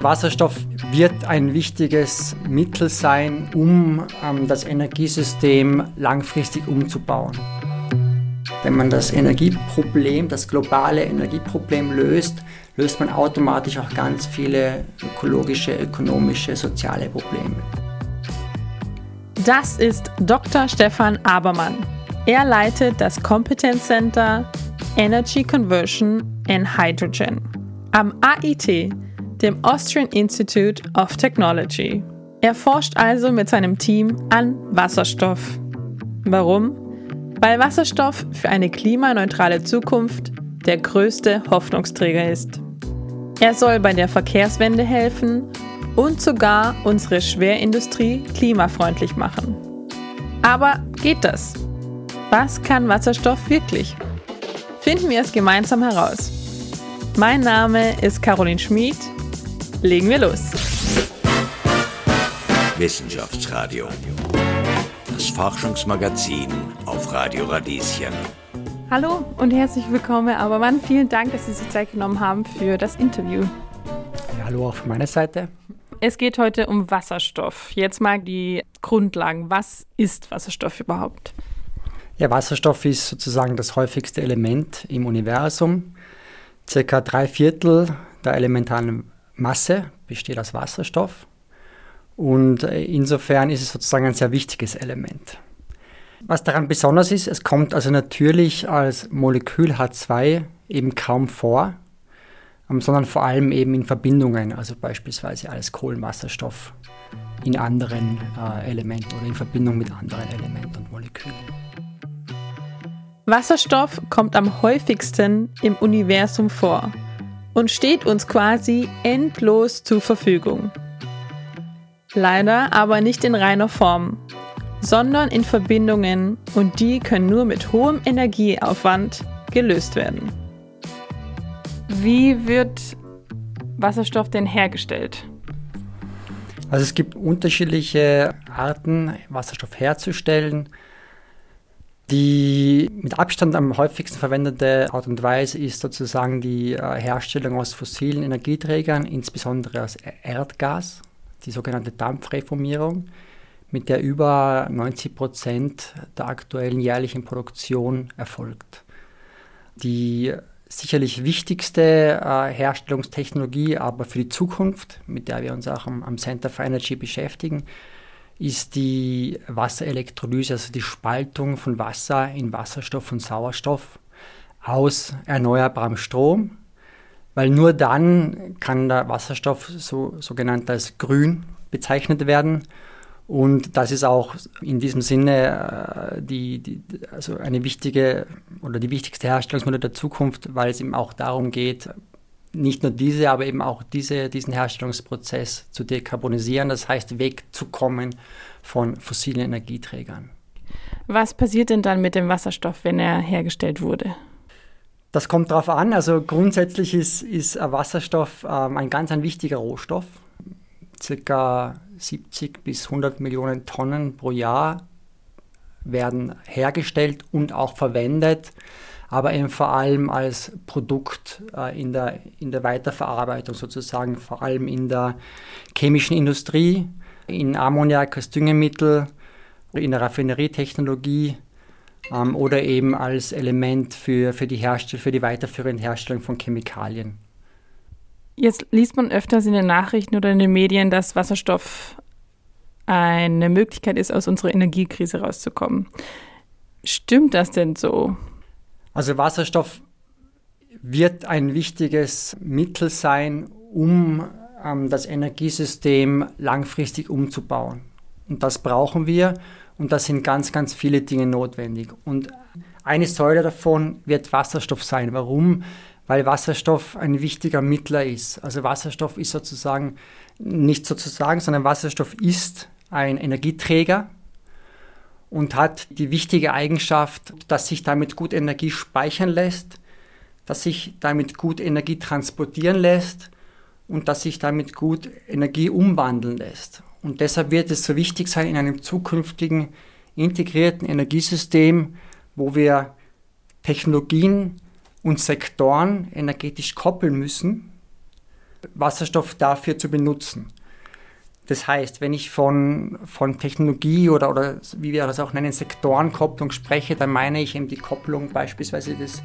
Wasserstoff wird ein wichtiges Mittel sein, um ähm, das Energiesystem langfristig umzubauen. Wenn man das Energieproblem, das globale Energieproblem löst, löst man automatisch auch ganz viele ökologische, ökonomische, soziale Probleme. Das ist Dr. Stefan Abermann. Er leitet das Competence Center Energy Conversion and Hydrogen am AIT dem Austrian Institute of Technology. Er forscht also mit seinem Team an Wasserstoff. Warum? Weil Wasserstoff für eine klimaneutrale Zukunft der größte Hoffnungsträger ist. Er soll bei der Verkehrswende helfen und sogar unsere Schwerindustrie klimafreundlich machen. Aber geht das? Was kann Wasserstoff wirklich? Finden wir es gemeinsam heraus. Mein Name ist Caroline Schmid legen wir los. Wissenschaftsradio. Das Forschungsmagazin auf Radio Radieschen. Hallo und herzlich willkommen, Abermann. Vielen Dank, dass Sie sich Zeit genommen haben für das Interview. Ja, hallo auch von meiner Seite. Es geht heute um Wasserstoff. Jetzt mal die Grundlagen. Was ist Wasserstoff überhaupt? Ja, Wasserstoff ist sozusagen das häufigste Element im Universum. Circa drei Viertel der elementaren Masse besteht aus Wasserstoff und äh, insofern ist es sozusagen ein sehr wichtiges Element. Was daran besonders ist, es kommt also natürlich als Molekül H2 eben kaum vor, ähm, sondern vor allem eben in Verbindungen, also beispielsweise als Kohlenwasserstoff in anderen äh, Elementen oder in Verbindung mit anderen Elementen und Molekülen. Wasserstoff kommt am häufigsten im Universum vor und steht uns quasi endlos zur Verfügung. Leider aber nicht in reiner Form, sondern in Verbindungen und die können nur mit hohem Energieaufwand gelöst werden. Wie wird Wasserstoff denn hergestellt? Also es gibt unterschiedliche Arten, Wasserstoff herzustellen. Die mit Abstand am häufigsten verwendete Art und Weise ist sozusagen die äh, Herstellung aus fossilen Energieträgern, insbesondere aus e- Erdgas, die sogenannte Dampfreformierung, mit der über 90 Prozent der aktuellen jährlichen Produktion erfolgt. Die sicherlich wichtigste äh, Herstellungstechnologie, aber für die Zukunft, mit der wir uns auch am, am Center for Energy beschäftigen, ist die Wasserelektrolyse, also die Spaltung von Wasser in Wasserstoff und Sauerstoff aus erneuerbarem Strom, weil nur dann kann der Wasserstoff so sogenannt als grün bezeichnet werden. Und das ist auch in diesem Sinne äh, die, die, also eine wichtige oder die wichtigste Herstellungsmethode der Zukunft, weil es eben auch darum geht, nicht nur diese, aber eben auch diese, diesen Herstellungsprozess zu dekarbonisieren, das heißt wegzukommen von fossilen Energieträgern. Was passiert denn dann mit dem Wasserstoff, wenn er hergestellt wurde? Das kommt darauf an. Also grundsätzlich ist, ist Wasserstoff ähm, ein ganz ein wichtiger Rohstoff. Circa 70 bis 100 Millionen Tonnen pro Jahr werden hergestellt und auch verwendet aber eben vor allem als Produkt äh, in, der, in der Weiterverarbeitung sozusagen, vor allem in der chemischen Industrie, in Ammoniak als Düngemittel, in der Raffinerietechnologie ähm, oder eben als Element für, für, die Herstell für die weiterführende Herstellung von Chemikalien. Jetzt liest man öfters in den Nachrichten oder in den Medien, dass Wasserstoff eine Möglichkeit ist, aus unserer Energiekrise rauszukommen. Stimmt das denn so? Also Wasserstoff wird ein wichtiges Mittel sein, um ähm, das Energiesystem langfristig umzubauen. Und das brauchen wir und da sind ganz, ganz viele Dinge notwendig. Und eine Säule davon wird Wasserstoff sein. Warum? Weil Wasserstoff ein wichtiger Mittler ist. Also Wasserstoff ist sozusagen, nicht sozusagen, sondern Wasserstoff ist ein Energieträger, und hat die wichtige Eigenschaft, dass sich damit gut Energie speichern lässt, dass sich damit gut Energie transportieren lässt und dass sich damit gut Energie umwandeln lässt. Und deshalb wird es so wichtig sein in einem zukünftigen integrierten Energiesystem, wo wir Technologien und Sektoren energetisch koppeln müssen, Wasserstoff dafür zu benutzen. Das heißt, wenn ich von, von Technologie oder, oder wie wir das auch nennen, Sektorenkopplung spreche, dann meine ich eben die Kopplung beispielsweise des,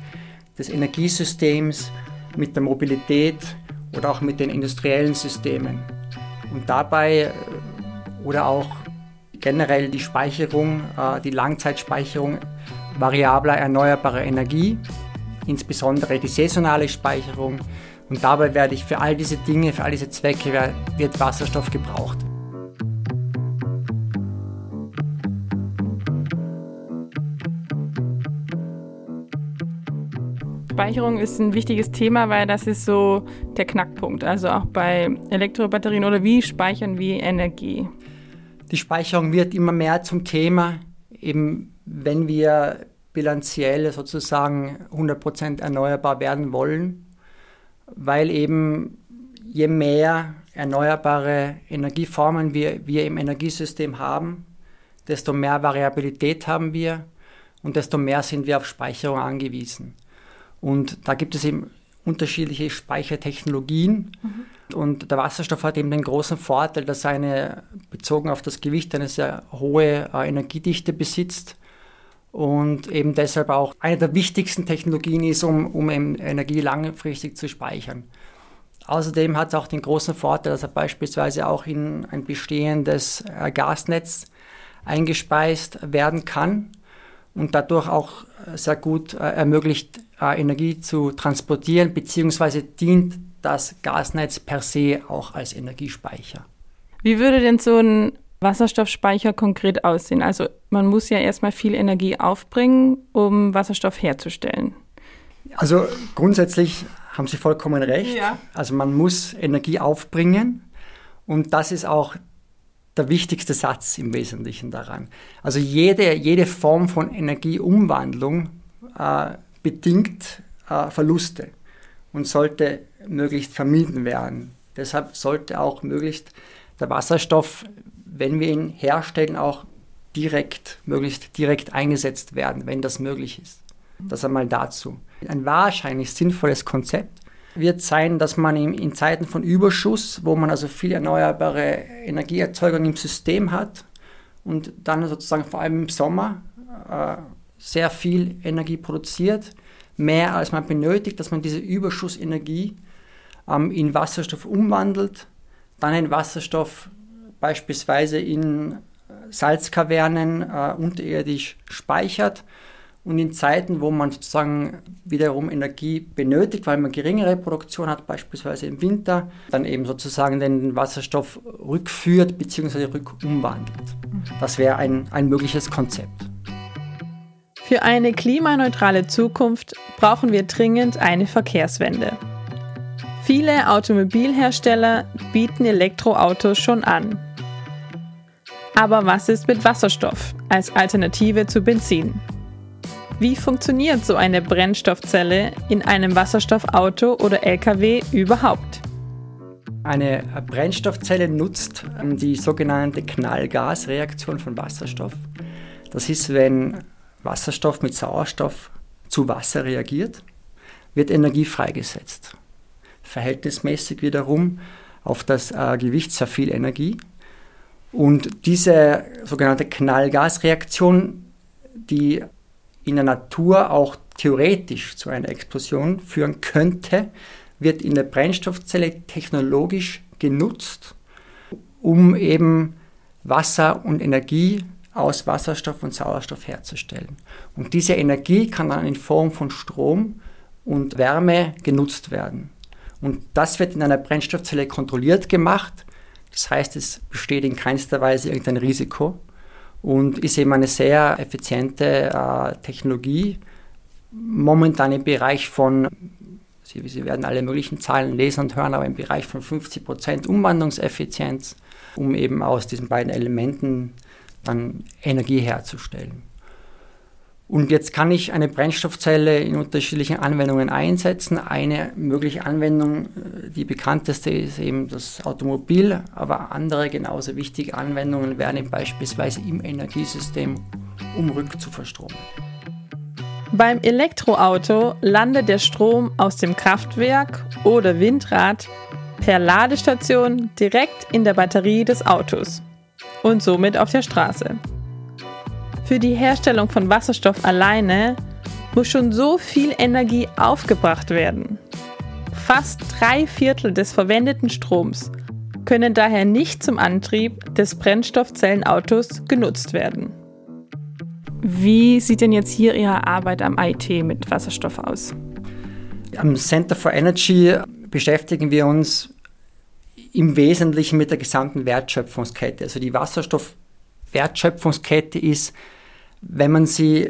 des Energiesystems mit der Mobilität oder auch mit den industriellen Systemen. Und dabei äh, oder auch generell die Speicherung, äh, die Langzeitspeicherung variabler erneuerbarer Energie, insbesondere die saisonale Speicherung. Und dabei werde ich für all diese Dinge, für all diese Zwecke wird Wasserstoff gebraucht. Speicherung ist ein wichtiges Thema, weil das ist so der Knackpunkt. Also auch bei Elektrobatterien oder wie speichern wir Energie? Die Speicherung wird immer mehr zum Thema, eben wenn wir bilanziell sozusagen 100% erneuerbar werden wollen, weil eben je mehr erneuerbare Energieformen wir, wir im Energiesystem haben, desto mehr Variabilität haben wir und desto mehr sind wir auf Speicherung angewiesen. Und da gibt es eben unterschiedliche Speichertechnologien. Mhm. Und der Wasserstoff hat eben den großen Vorteil, dass er eine, bezogen auf das Gewicht, eine sehr hohe äh, Energiedichte besitzt und eben deshalb auch eine der wichtigsten Technologien ist, um, um Energie langfristig zu speichern. Außerdem hat es auch den großen Vorteil, dass er beispielsweise auch in ein bestehendes äh, Gasnetz eingespeist werden kann und dadurch auch sehr gut äh, ermöglicht, äh, Energie zu transportieren, beziehungsweise dient das Gasnetz per se auch als Energiespeicher. Wie würde denn so ein Wasserstoffspeicher konkret aussehen? Also man muss ja erstmal viel Energie aufbringen, um Wasserstoff herzustellen. Also grundsätzlich haben Sie vollkommen recht. Ja. Also man muss Energie aufbringen und das ist auch der wichtigste Satz im Wesentlichen daran. Also jede, jede Form von Energieumwandlung äh, bedingt äh, Verluste und sollte möglichst vermieden werden. Deshalb sollte auch möglichst der Wasserstoff, wenn wir ihn herstellen, auch direkt, möglichst direkt eingesetzt werden, wenn das möglich ist. Das einmal dazu. Ein wahrscheinlich sinnvolles Konzept wird sein, dass man in, in Zeiten von Überschuss, wo man also viel erneuerbare Energieerzeugung im System hat und dann sozusagen vor allem im Sommer äh, sehr viel Energie produziert, mehr als man benötigt, dass man diese Überschussenergie ähm, in Wasserstoff umwandelt, dann den Wasserstoff beispielsweise in Salzkavernen äh, unterirdisch speichert und in Zeiten, wo man sozusagen wiederum Energie benötigt, weil man geringere Produktion hat, beispielsweise im Winter, dann eben sozusagen den Wasserstoff rückführt bzw. rückumwandelt. Das wäre ein, ein mögliches Konzept. Für eine klimaneutrale Zukunft brauchen wir dringend eine Verkehrswende. Viele Automobilhersteller bieten Elektroautos schon an. Aber was ist mit Wasserstoff als Alternative zu Benzin? Wie funktioniert so eine Brennstoffzelle in einem Wasserstoffauto oder Lkw überhaupt? Eine Brennstoffzelle nutzt ähm, die sogenannte Knallgasreaktion von Wasserstoff. Das ist, wenn Wasserstoff mit Sauerstoff zu Wasser reagiert, wird Energie freigesetzt. Verhältnismäßig wiederum auf das äh, Gewicht sehr viel Energie. Und diese sogenannte Knallgasreaktion, die in der Natur auch theoretisch zu einer Explosion führen könnte, wird in der Brennstoffzelle technologisch genutzt, um eben Wasser und Energie aus Wasserstoff und Sauerstoff herzustellen. Und diese Energie kann dann in Form von Strom und Wärme genutzt werden. Und das wird in einer Brennstoffzelle kontrolliert gemacht. Das heißt, es besteht in keinster Weise irgendein Risiko und ist eben eine sehr effiziente äh, Technologie. Momentan im Bereich von, Sie, Sie, werden alle möglichen Zahlen lesen und hören, aber im Bereich von 50 Prozent Umwandlungseffizienz, um eben aus diesen beiden Elementen dann Energie herzustellen. Und jetzt kann ich eine Brennstoffzelle in unterschiedlichen Anwendungen einsetzen. Eine mögliche Anwendung, äh, die bekannteste ist eben das Automobil, aber andere genauso wichtige Anwendungen wären beispielsweise im Energiesystem, um rückzuverstromen. Beim Elektroauto landet der Strom aus dem Kraftwerk oder Windrad per Ladestation direkt in der Batterie des Autos und somit auf der Straße. Für die Herstellung von Wasserstoff alleine muss schon so viel Energie aufgebracht werden. Fast drei Viertel des verwendeten Stroms können daher nicht zum Antrieb des Brennstoffzellenautos genutzt werden. Wie sieht denn jetzt hier Ihre Arbeit am IT mit Wasserstoff aus? Am Center for Energy beschäftigen wir uns im Wesentlichen mit der gesamten Wertschöpfungskette. Also die Wasserstoffwertschöpfungskette ist, wenn man sie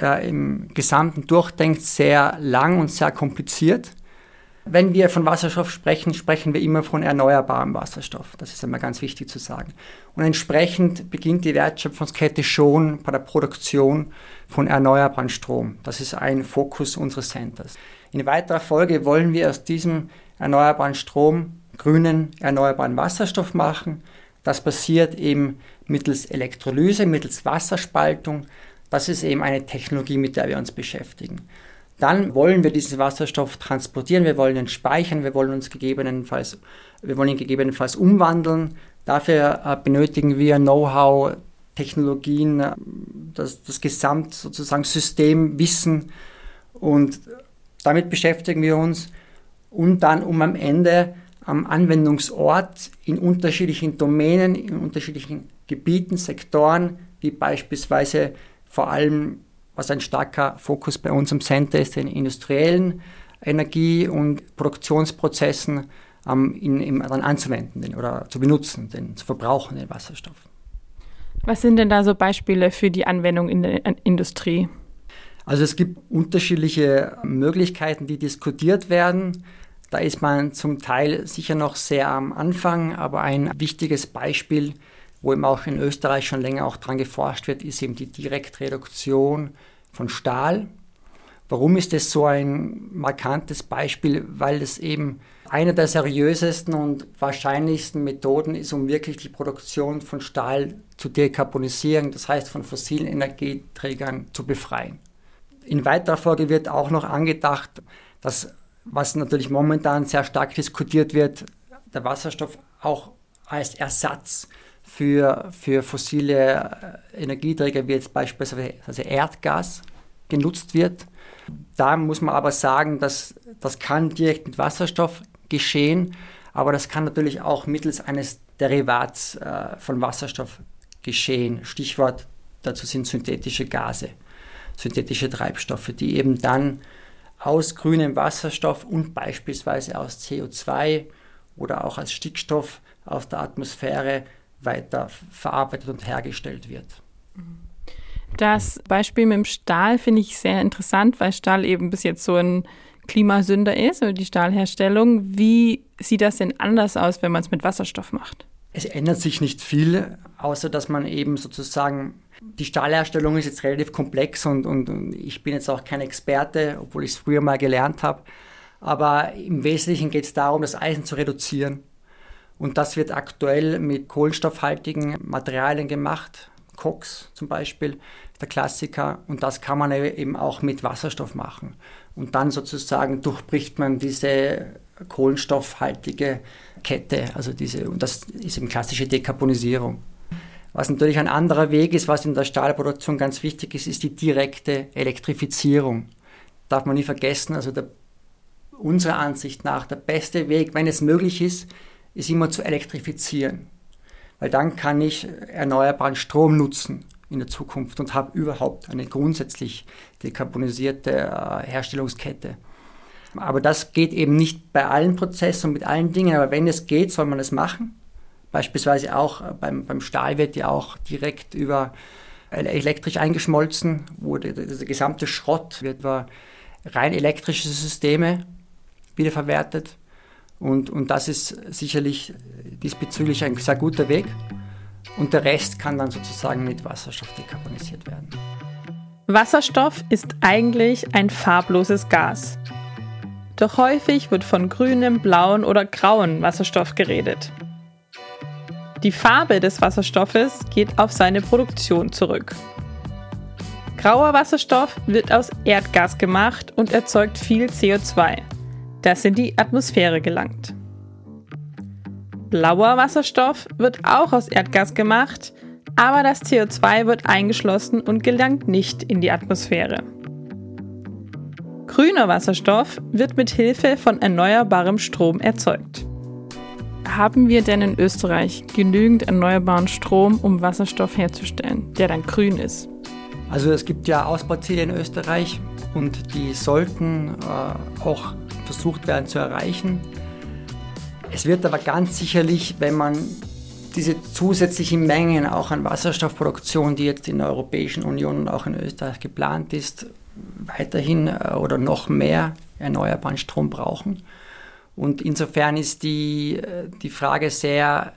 äh, im Gesamten durchdenkt, sehr lang und sehr kompliziert. Wenn wir von Wasserstoff sprechen, sprechen wir immer von erneuerbarem Wasserstoff. Das ist einmal ganz wichtig zu sagen. Und entsprechend beginnt die Wertschöpfungskette schon bei der Produktion von erneuerbaren Strom. Das ist ein Fokus unseres Centers. In weiterer Folge wollen wir aus diesem erneuerbaren Strom grünen erneuerbaren Wasserstoff machen. Das passiert eben mittels Elektrolyse, mittels Wasserspaltung. Das ist eben eine Technologie, mit der wir uns beschäftigen. Dann wollen wir diesen Wasserstoff transportieren, wir wollen ihn speichern, wir wollen uns gegebenenfalls, wir wollen ihn gegebenenfalls umwandeln. Dafür äh, benötigen wir Know-how, Technologien, äh, das, das Gesamt sozusagen System, Wissen und damit beschäftigen wir uns. Und dann, um am Ende am Anwendungsort in unterschiedlichen Domänen, in unterschiedlichen Gebieten, Sektoren, wie beispielsweise vor allem was ein starker Fokus bei uns im Center ist, in industriellen Energie- und Produktionsprozessen ähm, in, in, dann anzuwenden den, oder zu benutzen, den, zu verbrauchen, den Wasserstoff. Was sind denn da so Beispiele für die Anwendung in der Industrie? Also es gibt unterschiedliche Möglichkeiten, die diskutiert werden. Da ist man zum Teil sicher noch sehr am Anfang, aber ein wichtiges Beispiel wo eben auch in Österreich schon länger auch dran geforscht wird, ist eben die Direktreduktion von Stahl. Warum ist das so ein markantes Beispiel? Weil es eben eine der seriösesten und wahrscheinlichsten Methoden ist, um wirklich die Produktion von Stahl zu dekarbonisieren, das heißt von fossilen Energieträgern zu befreien. In weiterer Folge wird auch noch angedacht, dass, was natürlich momentan sehr stark diskutiert wird, der Wasserstoff auch als Ersatz für, für fossile äh, Energieträger wie jetzt beispielsweise Erdgas genutzt wird. Da muss man aber sagen, dass das kann direkt mit Wasserstoff geschehen, aber das kann natürlich auch mittels eines Derivats äh, von Wasserstoff geschehen. Stichwort dazu sind synthetische Gase, synthetische Treibstoffe, die eben dann aus grünem Wasserstoff und beispielsweise aus CO2 oder auch als Stickstoff aus der Atmosphäre weiter verarbeitet und hergestellt wird. Das Beispiel mit dem Stahl finde ich sehr interessant, weil Stahl eben bis jetzt so ein Klimasünder ist, oder die Stahlherstellung. Wie sieht das denn anders aus, wenn man es mit Wasserstoff macht? Es ändert sich nicht viel, außer dass man eben sozusagen, die Stahlherstellung ist jetzt relativ komplex und, und, und ich bin jetzt auch kein Experte, obwohl ich es früher mal gelernt habe. Aber im Wesentlichen geht es darum, das Eisen zu reduzieren und das wird aktuell mit kohlenstoffhaltigen Materialien gemacht. Koks zum Beispiel, der Klassiker. Und das kann man eben auch mit Wasserstoff machen. Und dann sozusagen durchbricht man diese kohlenstoffhaltige Kette. Also diese, und das ist eben klassische Dekarbonisierung. Was natürlich ein anderer Weg ist, was in der Stahlproduktion ganz wichtig ist, ist die direkte Elektrifizierung. Darf man nie vergessen, also der, unserer Ansicht nach der beste Weg, wenn es möglich ist, ist immer zu elektrifizieren. Weil dann kann ich erneuerbaren Strom nutzen in der Zukunft und habe überhaupt eine grundsätzlich dekarbonisierte äh, Herstellungskette. Aber das geht eben nicht bei allen Prozessen und mit allen Dingen, aber wenn es geht, soll man es machen. Beispielsweise auch äh, beim, beim Stahl wird ja auch direkt über elektrisch eingeschmolzen, wo der, der, gesamte Schrott wird über rein elektrische Systeme wiederverwertet. Und, und das ist sicherlich diesbezüglich ein sehr guter Weg. Und der Rest kann dann sozusagen mit Wasserstoff dekarbonisiert werden. Wasserstoff ist eigentlich ein farbloses Gas. Doch häufig wird von grünem, blauen oder grauen Wasserstoff geredet. Die Farbe des Wasserstoffes geht auf seine Produktion zurück. Grauer Wasserstoff wird aus Erdgas gemacht und erzeugt viel CO2 das in die Atmosphäre gelangt. Blauer Wasserstoff wird auch aus Erdgas gemacht, aber das CO2 wird eingeschlossen und gelangt nicht in die Atmosphäre. Grüner Wasserstoff wird mit Hilfe von erneuerbarem Strom erzeugt. Haben wir denn in Österreich genügend erneuerbaren Strom, um Wasserstoff herzustellen, der dann grün ist? Also es gibt ja Ausbauziele in Österreich und die sollten äh, auch versucht werden zu erreichen. Es wird aber ganz sicherlich, wenn man diese zusätzlichen Mengen auch an Wasserstoffproduktion, die jetzt in der Europäischen Union und auch in Österreich geplant ist, weiterhin äh, oder noch mehr erneuerbaren Strom brauchen. Und insofern ist die, äh, die Frage sehr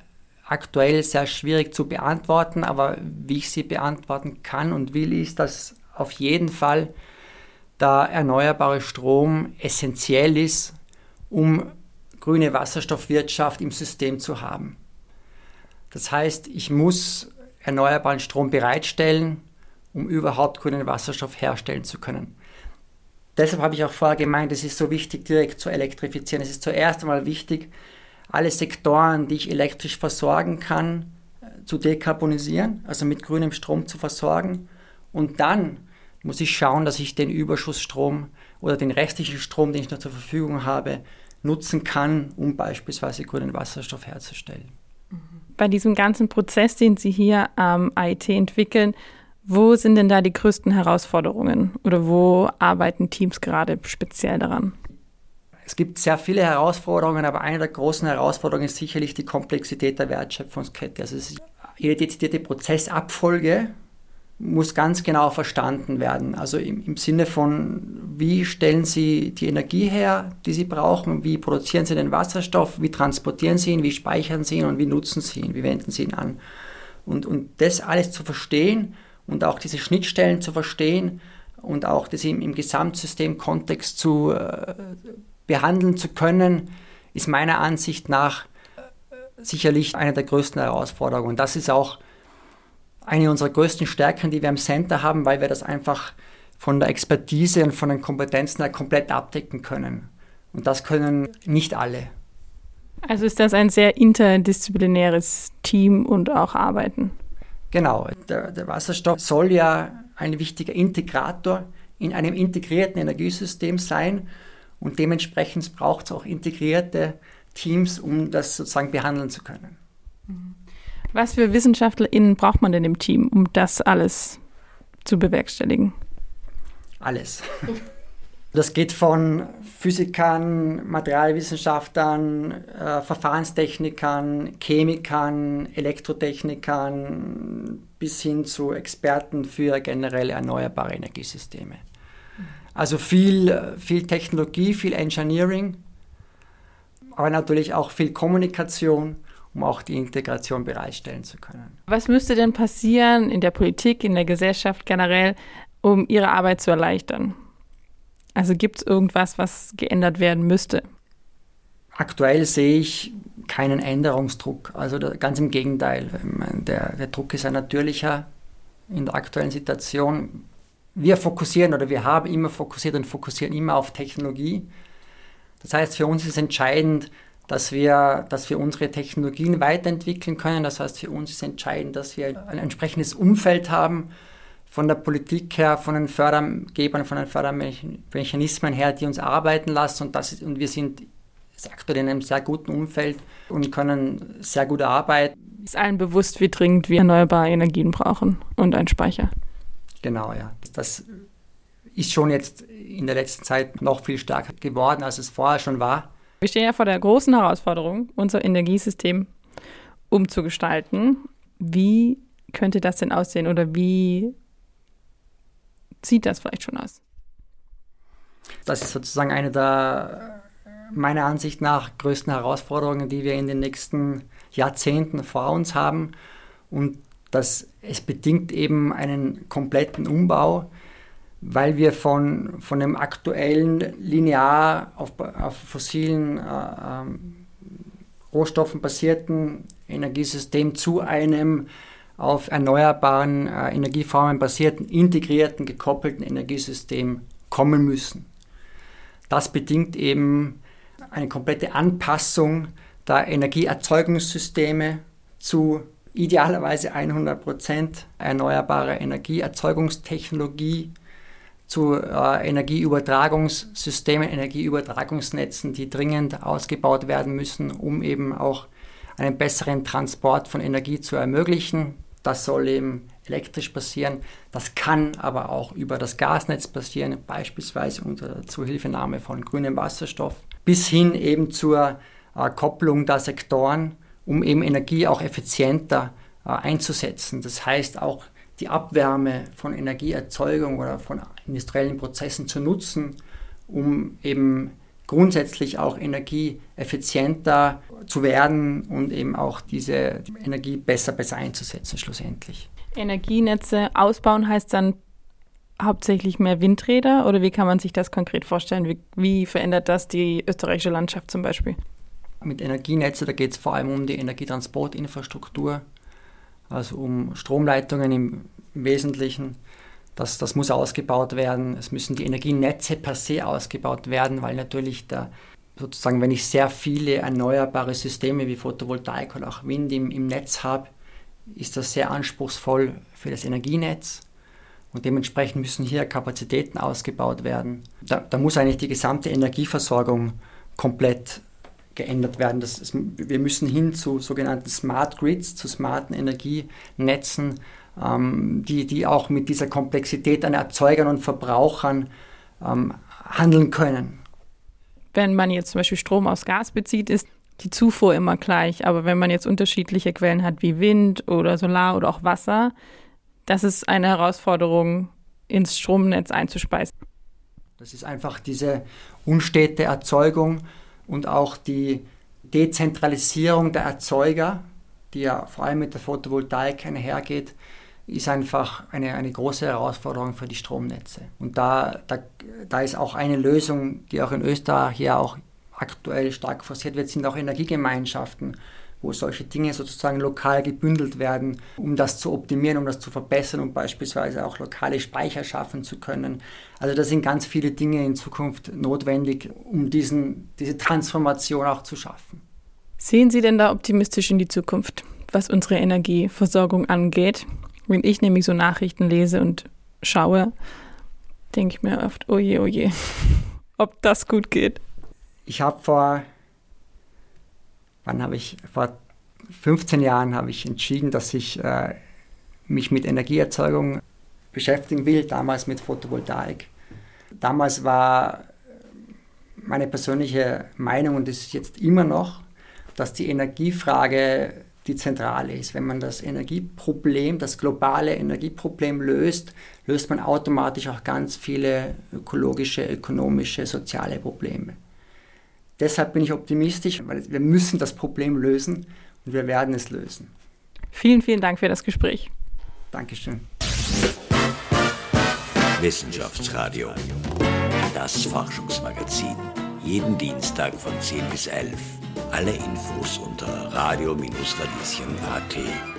aktuell sehr schwierig zu beantworten, aber wie ich sie beantworten kann und will, ist, dass auf jeden Fall der erneuerbare Strom essentiell ist, um grüne Wasserstoffwirtschaft im System zu haben. Das heißt, ich muss erneuerbaren Strom bereitstellen, um überhaupt grünen Wasserstoff herstellen zu können. Deshalb habe ich auch vorher gemeint, es ist so wichtig, direkt zu elektrifizieren. Es ist zuerst einmal wichtig, alle Sektoren, die ich elektrisch versorgen kann, zu dekarbonisieren, also mit grünem Strom zu versorgen. Und dann muss ich schauen, dass ich den Überschussstrom oder den restlichen Strom, den ich noch zur Verfügung habe, nutzen kann, um beispielsweise grünen Wasserstoff herzustellen. Bei diesem ganzen Prozess, den Sie hier am IT entwickeln, wo sind denn da die größten Herausforderungen oder wo arbeiten Teams gerade speziell daran? Es gibt sehr viele Herausforderungen, aber eine der großen Herausforderungen ist sicherlich die Komplexität der Wertschöpfungskette. Also jede dezidierte Prozessabfolge muss ganz genau verstanden werden. Also im, im, Sinne von, wie stellen Sie die Energie her, die Sie brauchen, wie produzieren Sie den Wasserstoff, wie transportieren Sie ihn, wie speichern Sie ihn und wie nutzen Sie ihn, wie wenden Sie ihn an. Und, und das alles zu verstehen und auch diese Schnittstellen zu verstehen und auch das im, im Gesamtsystemkontext zu äh, behandeln zu können, ist meiner Ansicht nach äh, sicherlich eine der größten Herausforderungen. Und das ist auch eine unserer größten Stärken, die wir im Center haben, weil wir das einfach von der Expertise und von den Kompetenzen her komplett abdecken können. Und das können nicht alle. Also ist das ein sehr interdisziplinäres Team und auch Arbeiten? Genau. Der, der Wasserstoff soll ja ein wichtiger Integrator in einem integrierten Energiesystem sein. Und dementsprechend braucht es auch integrierte Teams, um das sozusagen behandeln zu können. Was für WissenschaftlerInnen braucht man denn im Team, um das alles zu bewerkstelligen? Alles. Das geht von Physikern, Materialwissenschaftlern, äh, Verfahrenstechnikern, Chemikern, Elektrotechnikern bis hin zu Experten für generell erneuerbare Energiesysteme. Also viel, viel Technologie, viel Engineering, aber natürlich auch viel Kommunikation, um auch die Integration bereitstellen zu können. Was müsste denn passieren in der Politik, in der Gesellschaft generell, um Ihre Arbeit zu erleichtern? Also gibt es irgendwas, was geändert werden müsste? Aktuell sehe ich keinen Änderungsdruck. Also ganz im Gegenteil. Der, der Druck ist ein natürlicher in der aktuellen Situation wir fokussieren oder wir haben immer fokussiert und fokussieren immer auf Technologie. Das heißt, für uns ist entscheidend, dass wir, dass wir unsere Technologien weiterentwickeln können. Das heißt, für uns ist entscheidend, dass wir ein entsprechendes Umfeld haben, von der Politik her, von den Fördergebern, von den Fördermechanismen her, die uns arbeiten lassen. Und, das ist, und wir sind aktuell in einem sehr guten Umfeld und können sehr gut arbeiten. Ist allen bewusst, wie dringend wir erneuerbare Energien brauchen und einen Speicher. Genau, ja. Das ist schon jetzt in der letzten Zeit noch viel stärker geworden, als es vorher schon war. Wir stehen ja vor der großen Herausforderung, unser Energiesystem umzugestalten. Wie könnte das denn aussehen oder wie sieht das vielleicht schon aus? Das ist sozusagen eine der meiner Ansicht nach größten Herausforderungen, die wir in den nächsten Jahrzehnten vor uns haben. Und dass es bedingt eben einen kompletten Umbau, weil wir von, von dem aktuellen linear auf, auf fossilen äh, ähm, Rohstoffen basierten Energiesystem zu einem auf erneuerbaren äh, Energieformen basierten, integrierten, gekoppelten Energiesystem kommen müssen. Das bedingt eben eine komplette Anpassung da Energieerzeugungssysteme zu idealerweise 100% erneuerbare Energieerzeugungstechnologie zu äh, Energieübertragungssystemen, Energieübertragungsnetzen, die dringend ausgebaut werden müssen, um eben auch einen besseren Transport von Energie zu ermöglichen. Das soll eben elektrisch passieren. Das kann aber auch über das Gasnetz passieren, beispielsweise unter Zuhilfenahme von grünem Wasserstoff, bis hin eben zur äh, Kopplung der Sektoren, um eben Energie auch effizienter äh, einzusetzen. Das heißt auch die Abwärme von Energieerzeugung oder von industriellen Prozessen zu nutzen, um eben grundsätzlich auch energieeffizienter zu werden und eben auch diese Energie besser, besser einzusetzen schlussendlich. Energienetze ausbauen heißt dann hauptsächlich mehr Windräder oder wie kann man sich das konkret vorstellen? Wie, wie verändert das die österreichische Landschaft zum Beispiel? Mit Energienetze, da geht es vor allem um die Energietransportinfrastruktur also um Stromleitungen im, Wesentlichen. Das, das muss ausgebaut werden. Es müssen die Energienetze per se ausgebaut werden, weil natürlich da sozusagen, wenn ich sehr viele erneuerbare Systeme wie Photovoltaik oder auch Wind im, im Netz habe, ist das sehr anspruchsvoll für das Energienetz. Und dementsprechend müssen hier Kapazitäten ausgebaut werden. Da, da muss eigentlich die gesamte Energieversorgung komplett geändert werden. Das ist, wir müssen hin zu sogenannten Smart Grids, zu smarten Energienetzen, ähm, die, die auch mit dieser Komplexität an Erzeugern und Verbrauchern ähm, handeln können. Wenn man jetzt zum Beispiel Strom aus Gas bezieht, ist die Zufuhr immer gleich. Aber wenn man jetzt unterschiedliche Quellen hat wie Wind oder Solar oder auch Wasser, das ist eine Herausforderung, ins Stromnetz einzuspeisen. Das ist einfach diese unstete Erzeugung und auch die Dezentralisierung der Erzeuger, die ja vor allem mit der Photovoltaik einhergeht, ist einfach eine, eine große Herausforderung für die Stromnetze. Und da, da, da ist auch eine Lösung, die auch in Österreich ja auch aktuell stark forciert wird, sind auch Energiegemeinschaften, wo solche Dinge sozusagen lokal gebündelt werden, um das zu optimieren, um das zu verbessern und beispielsweise auch lokale Speicher schaffen zu können. Also da sind ganz viele Dinge in Zukunft notwendig, um diesen, diese Transformation auch zu schaffen. Sehen Sie denn da optimistisch in die Zukunft, was unsere Energieversorgung angeht? Wenn ich nämlich so Nachrichten lese und schaue, denke ich mir oft, oje, oje, ob das gut geht. Ich habe vor wann habe ich, vor 15 Jahren habe ich entschieden, dass ich äh, mich mit Energieerzeugung beschäftigen will, damals mit Photovoltaik. Damals war meine persönliche Meinung, und das ist jetzt immer noch, dass die Energiefrage die zentrale ist. Wenn man das Energieproblem, das globale Energieproblem löst, löst man automatisch auch ganz viele ökologische, ökonomische, soziale Probleme. Deshalb bin ich optimistisch, weil wir müssen das Problem lösen und wir werden es lösen. Vielen, vielen Dank für das Gespräch. Dankeschön. Wissenschaftsradio. Das Forschungsmagazin. Jeden Dienstag von 10 bis 11. Alle Infos unter radio-radieschen.at.